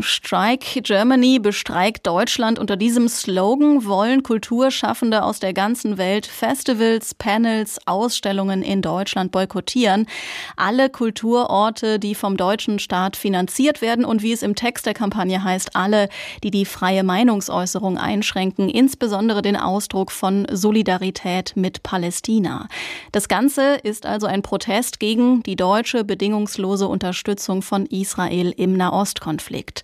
Strike Germany bestreikt Deutschland. Unter diesem Slogan wollen Kulturschaffende aus der ganzen Welt Festivals, Panels, Ausstellungen in Deutschland boykottieren. Alle Kulturorte, die vom deutschen Staat finanziert werden und wie es im Text der Kampagne heißt, alle, die die freie Meinungsäußerung einschränken, insbesondere den Ausdruck von Solidarität mit Palästina. Das Ganze ist also ein Protest gegen die deutsche bedingungslose Unterstützung von Israel im Nahostkonflikt.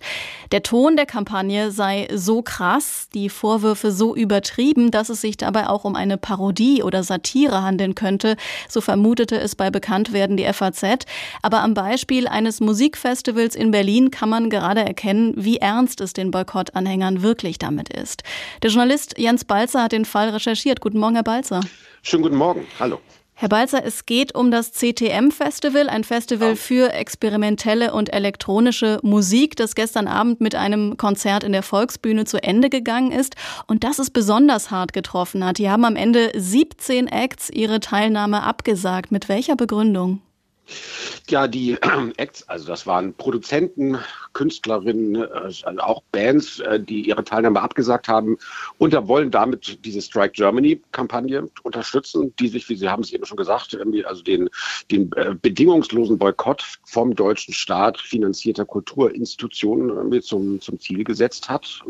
Der Ton der Kampagne sei so krass, die Vorwürfe so übertrieben, dass es sich dabei auch um eine Parodie oder Satire handeln könnte. So vermutete es bei Bekanntwerden die FAZ. Aber am Beispiel eines Musikfestivals in Berlin kann man gerade erkennen, wie ernst es den Boykottanhängern wirklich damit ist. Der Journalist Jens Balzer hat den Fall recherchiert. Guten Morgen, Herr Balzer. Schönen guten Morgen. Hallo. Herr Balzer, es geht um das CTM-Festival, ein Festival für experimentelle und elektronische Musik, das gestern Abend mit einem Konzert in der Volksbühne zu Ende gegangen ist und das es besonders hart getroffen hat. Die haben am Ende 17 Acts ihre Teilnahme abgesagt. Mit welcher Begründung? Ja, die Acts, also das waren Produzenten, Künstlerinnen, äh, also auch Bands, äh, die ihre Teilnahme abgesagt haben und da wollen damit diese Strike Germany-Kampagne unterstützen, die sich, wie Sie haben es eben schon gesagt, also den, den äh, bedingungslosen Boykott vom deutschen Staat finanzierter Kulturinstitutionen zum, zum Ziel gesetzt hat.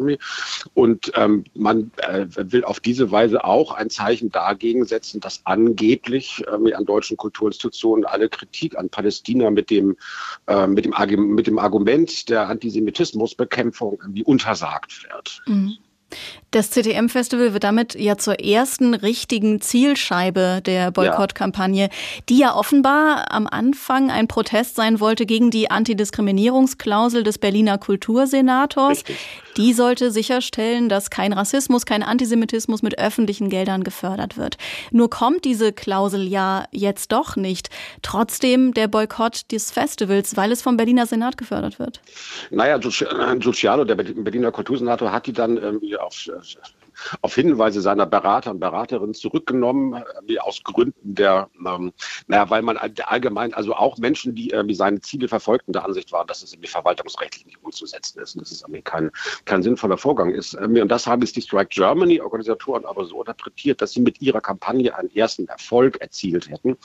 Und ähm, man will auf diese Weise auch ein Zeichen dagegen setzen, dass angeblich an deutschen Kulturinstitutionen alle Kritik an Palästina mit dem, äh, mit dem, mit dem Argument der Antisemitismusbekämpfung irgendwie untersagt wird. Mhm. Das CTM-Festival wird damit ja zur ersten richtigen Zielscheibe der Boykottkampagne, die ja offenbar am Anfang ein Protest sein wollte gegen die Antidiskriminierungsklausel des Berliner Kultursenators. Richtig. Die sollte sicherstellen, dass kein Rassismus, kein Antisemitismus mit öffentlichen Geldern gefördert wird. Nur kommt diese Klausel ja jetzt doch nicht. Trotzdem der Boykott des Festivals, weil es vom Berliner Senat gefördert wird. Naja, Giugiano, der Berliner Kultursenator, hat die dann irgendwie auf auf Hinweise seiner Berater und Beraterinnen zurückgenommen, äh, aus Gründen der, ähm, naja, weil man allgemein, also auch Menschen, die äh, seine Ziele verfolgten, der Ansicht waren, dass es irgendwie verwaltungsrechtlich nicht umzusetzen ist und dass es irgendwie kein, kein sinnvoller Vorgang ist. Ähm, und das haben es die Strike Germany Organisatoren aber so interpretiert, dass sie mit ihrer Kampagne einen ersten Erfolg erzielt hätten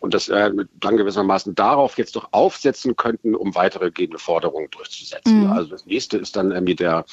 und das äh, dann gewissermaßen darauf jetzt doch aufsetzen könnten, um weitere gehende Forderungen durchzusetzen. Mhm. Also das nächste ist dann irgendwie der,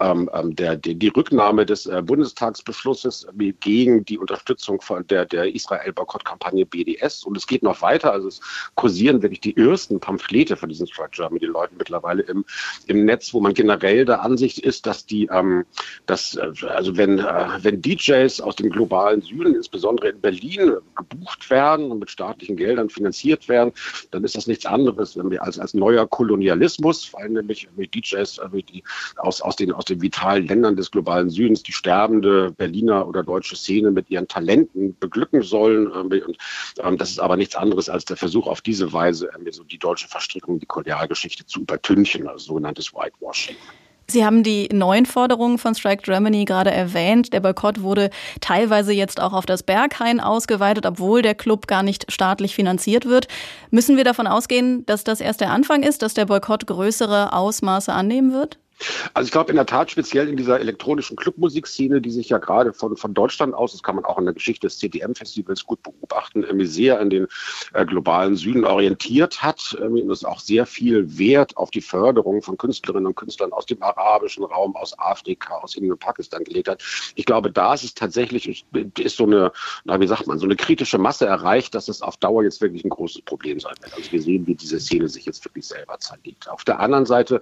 ähm, ähm der, die, die Rücknahme des äh, Bundestagsbeschlusses gegen die Unterstützung von der, der Israel-Boykott-Kampagne BDS. Und es geht noch weiter. Also es kursieren wirklich die ersten Pamphlete von diesen Strike Germany Leuten mittlerweile im, im Netz, wo man generell der Ansicht ist, dass die, ähm, dass, äh, also wenn, äh, wenn DJs aus dem globalen Süden, insbesondere in Berlin, gebucht werden und mit staatlichen Geldern finanziert werden, dann ist das nichts anderes als, als neuer Kolonialismus, weil nämlich DJs die aus, aus, den, aus den vitalen Ländern des globalen Südens die sterbende Berliner oder deutsche Szene mit ihren Talenten beglücken sollen. Ähm, und ähm, das ist aber nichts anderes als der Versuch, auf diese Weise ähm, so die deutsche Verstrickung, die Kolonialgeschichte zu übertünchen, also sogenanntes Whitewashing. Sie haben die neuen Forderungen von Strike Germany gerade erwähnt. Der Boykott wurde teilweise jetzt auch auf das Berghain ausgeweitet, obwohl der Club gar nicht staatlich finanziert wird. Müssen wir davon ausgehen, dass das erst der Anfang ist, dass der Boykott größere Ausmaße annehmen wird? Also ich glaube in der Tat speziell in dieser elektronischen Clubmusikszene, die sich ja gerade von, von Deutschland aus, das kann man auch in der Geschichte des CDM-Festivals gut beobachten, irgendwie sehr an den äh, globalen Süden orientiert hat irgendwie, und es auch sehr viel Wert auf die Förderung von Künstlerinnen und Künstlern aus dem arabischen Raum, aus Afrika, aus Indien und Pakistan gelegt hat. Ich glaube, da ist es tatsächlich, ist so eine, na, wie sagt man, so eine kritische Masse erreicht, dass es auf Dauer jetzt wirklich ein großes Problem sein wird. Also wir sehen, wie diese Szene sich jetzt wirklich selber zerlegt. Auf der anderen Seite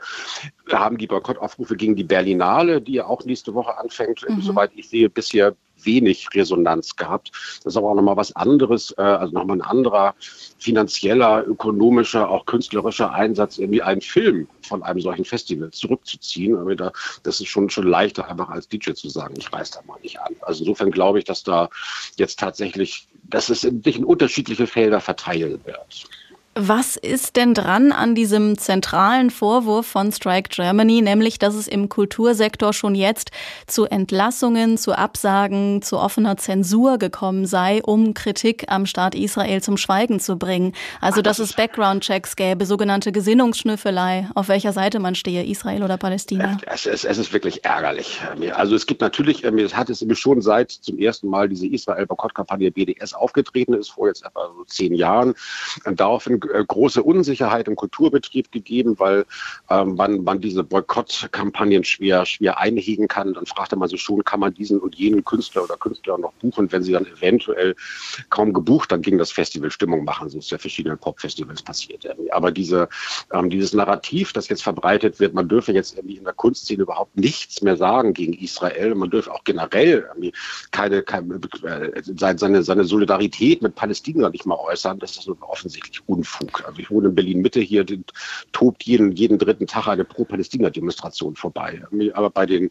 haben die Boykottaufrufe gegen die Berlinale, die ja auch nächste Woche anfängt, mhm. soweit ich sehe, bisher wenig Resonanz gehabt. Das ist aber auch nochmal was anderes, äh, also nochmal ein anderer finanzieller, ökonomischer, auch künstlerischer Einsatz, irgendwie einen Film von einem solchen Festival zurückzuziehen. Aber da, das ist schon, schon leichter, einfach als DJ zu sagen, ich reiß da mal nicht an. Also insofern glaube ich, dass da jetzt tatsächlich, dass es sich in unterschiedliche Felder verteilen wird. Was ist denn dran an diesem zentralen Vorwurf von Strike Germany, nämlich dass es im Kultursektor schon jetzt zu Entlassungen, zu Absagen, zu offener Zensur gekommen sei, um Kritik am Staat Israel zum Schweigen zu bringen? Also dass es Background-Checks gäbe, sogenannte Gesinnungsschnüffelei, auf welcher Seite man stehe, Israel oder Palästina? Es, es, es ist wirklich ärgerlich. Also es gibt natürlich, ähm, es hat es schon seit zum ersten Mal diese Israel-Boykott-Kampagne BDS aufgetreten ist, vor jetzt etwa so zehn Jahren. Daraufhin äh, große Unsicherheit im Kulturbetrieb gegeben, weil ähm, man, man diese Boykottkampagnen schwer, schwer einhegen kann. Dann fragte man sich schon, kann man diesen und jenen Künstler oder Künstler noch buchen, wenn sie dann eventuell kaum gebucht, dann ging das Festival Stimmung machen, so ist ja verschiedenen Popfestivals passiert. Aber diese, ähm, dieses Narrativ, das jetzt verbreitet wird, man dürfe jetzt irgendwie in der Kunstszene überhaupt nichts mehr sagen gegen Israel, man dürfe auch generell keine, keine äh, seine, seine Solidarität mit Palästina nicht mal äußern, das ist offensichtlich Unfug. Unfug. Also ich wohne in Berlin-Mitte, hier tobt jeden, jeden dritten Tag eine Pro-Palästina-Demonstration vorbei. Aber bei den,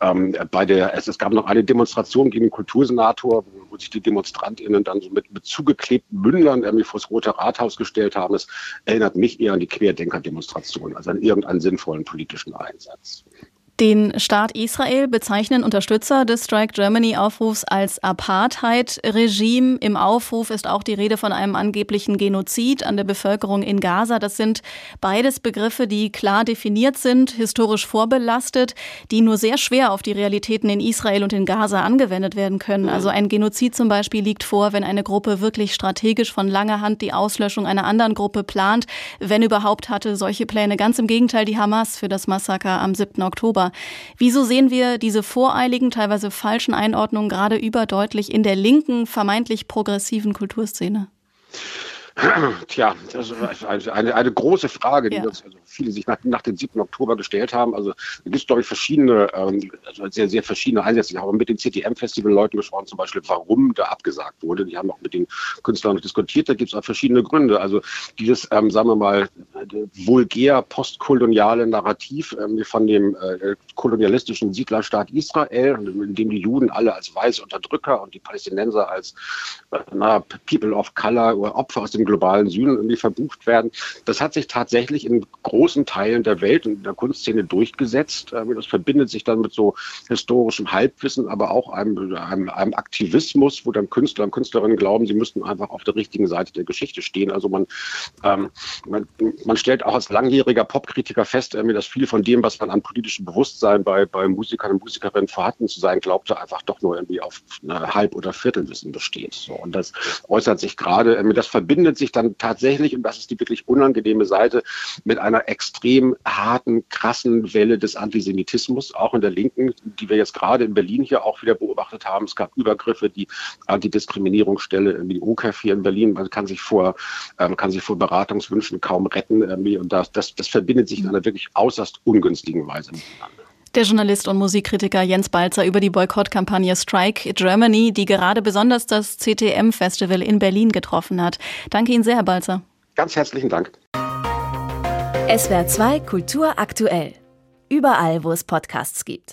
ähm, bei der, es, es gab noch eine Demonstration gegen den Kultursenator, wo sich die DemonstrantInnen dann so mit, mit zugeklebten Mündern irgendwie vor das Rote Rathaus gestellt haben. Das erinnert mich eher an die Querdenker-Demonstration, also an irgendeinen sinnvollen politischen Einsatz. Den Staat Israel bezeichnen Unterstützer des Strike Germany Aufrufs als Apartheid-Regime. Im Aufruf ist auch die Rede von einem angeblichen Genozid an der Bevölkerung in Gaza. Das sind beides Begriffe, die klar definiert sind, historisch vorbelastet, die nur sehr schwer auf die Realitäten in Israel und in Gaza angewendet werden können. Also ein Genozid zum Beispiel liegt vor, wenn eine Gruppe wirklich strategisch von langer Hand die Auslöschung einer anderen Gruppe plant. Wenn überhaupt hatte solche Pläne ganz im Gegenteil die Hamas für das Massaker am 7. Oktober. Oktober. Wieso sehen wir diese voreiligen, teilweise falschen Einordnungen gerade überdeutlich in der linken, vermeintlich progressiven Kulturszene? Tja, das ist eine, eine große Frage, die ja. uns also viele sich nach, nach dem 7. Oktober gestellt haben. Also es gibt, glaube ich, verschiedene, ähm, also sehr, sehr verschiedene Einsätze. Ich habe mit den CTM-Festival-Leuten gesprochen, zum Beispiel, warum da abgesagt wurde. Die haben auch mit den Künstlern diskutiert. Da gibt es auch verschiedene Gründe. Also dieses, ähm, sagen wir mal, vulgär postkoloniale Narrativ ähm, von dem äh, kolonialistischen Siedlerstaat Israel, in dem die Juden alle als weiße Unterdrücker und die Palästinenser als äh, na, People of Color oder Opfer aus dem im globalen Süden irgendwie verbucht werden. Das hat sich tatsächlich in großen Teilen der Welt und der Kunstszene durchgesetzt. Ähm, das verbindet sich dann mit so historischem Halbwissen, aber auch einem, einem, einem Aktivismus, wo dann Künstler und Künstlerinnen glauben, sie müssten einfach auf der richtigen Seite der Geschichte stehen. Also man, ähm, man, man stellt auch als langjähriger Popkritiker fest, dass viel von dem, was man an politischem Bewusstsein bei, bei Musikern und Musikerinnen vorhanden zu sein glaubte, einfach doch nur irgendwie auf Halb- oder Viertelwissen besteht. So, und das äußert sich gerade, das verbindet verbindet sich dann tatsächlich, und das ist die wirklich unangenehme Seite, mit einer extrem harten, krassen Welle des Antisemitismus, auch in der Linken, die wir jetzt gerade in Berlin hier auch wieder beobachtet haben. Es gab Übergriffe, die Antidiskriminierungsstelle in die OKF hier in Berlin. Man kann sich vor, ähm, kann sich vor Beratungswünschen kaum retten. Irgendwie. Und das, das, das verbindet sich in einer wirklich äußerst ungünstigen Weise miteinander. Der Journalist und Musikkritiker Jens Balzer über die Boykottkampagne Strike Germany, die gerade besonders das CTM-Festival in Berlin getroffen hat. Danke Ihnen sehr, Herr Balzer. Ganz herzlichen Dank. SWR 2 Kultur aktuell. Überall, wo es Podcasts gibt.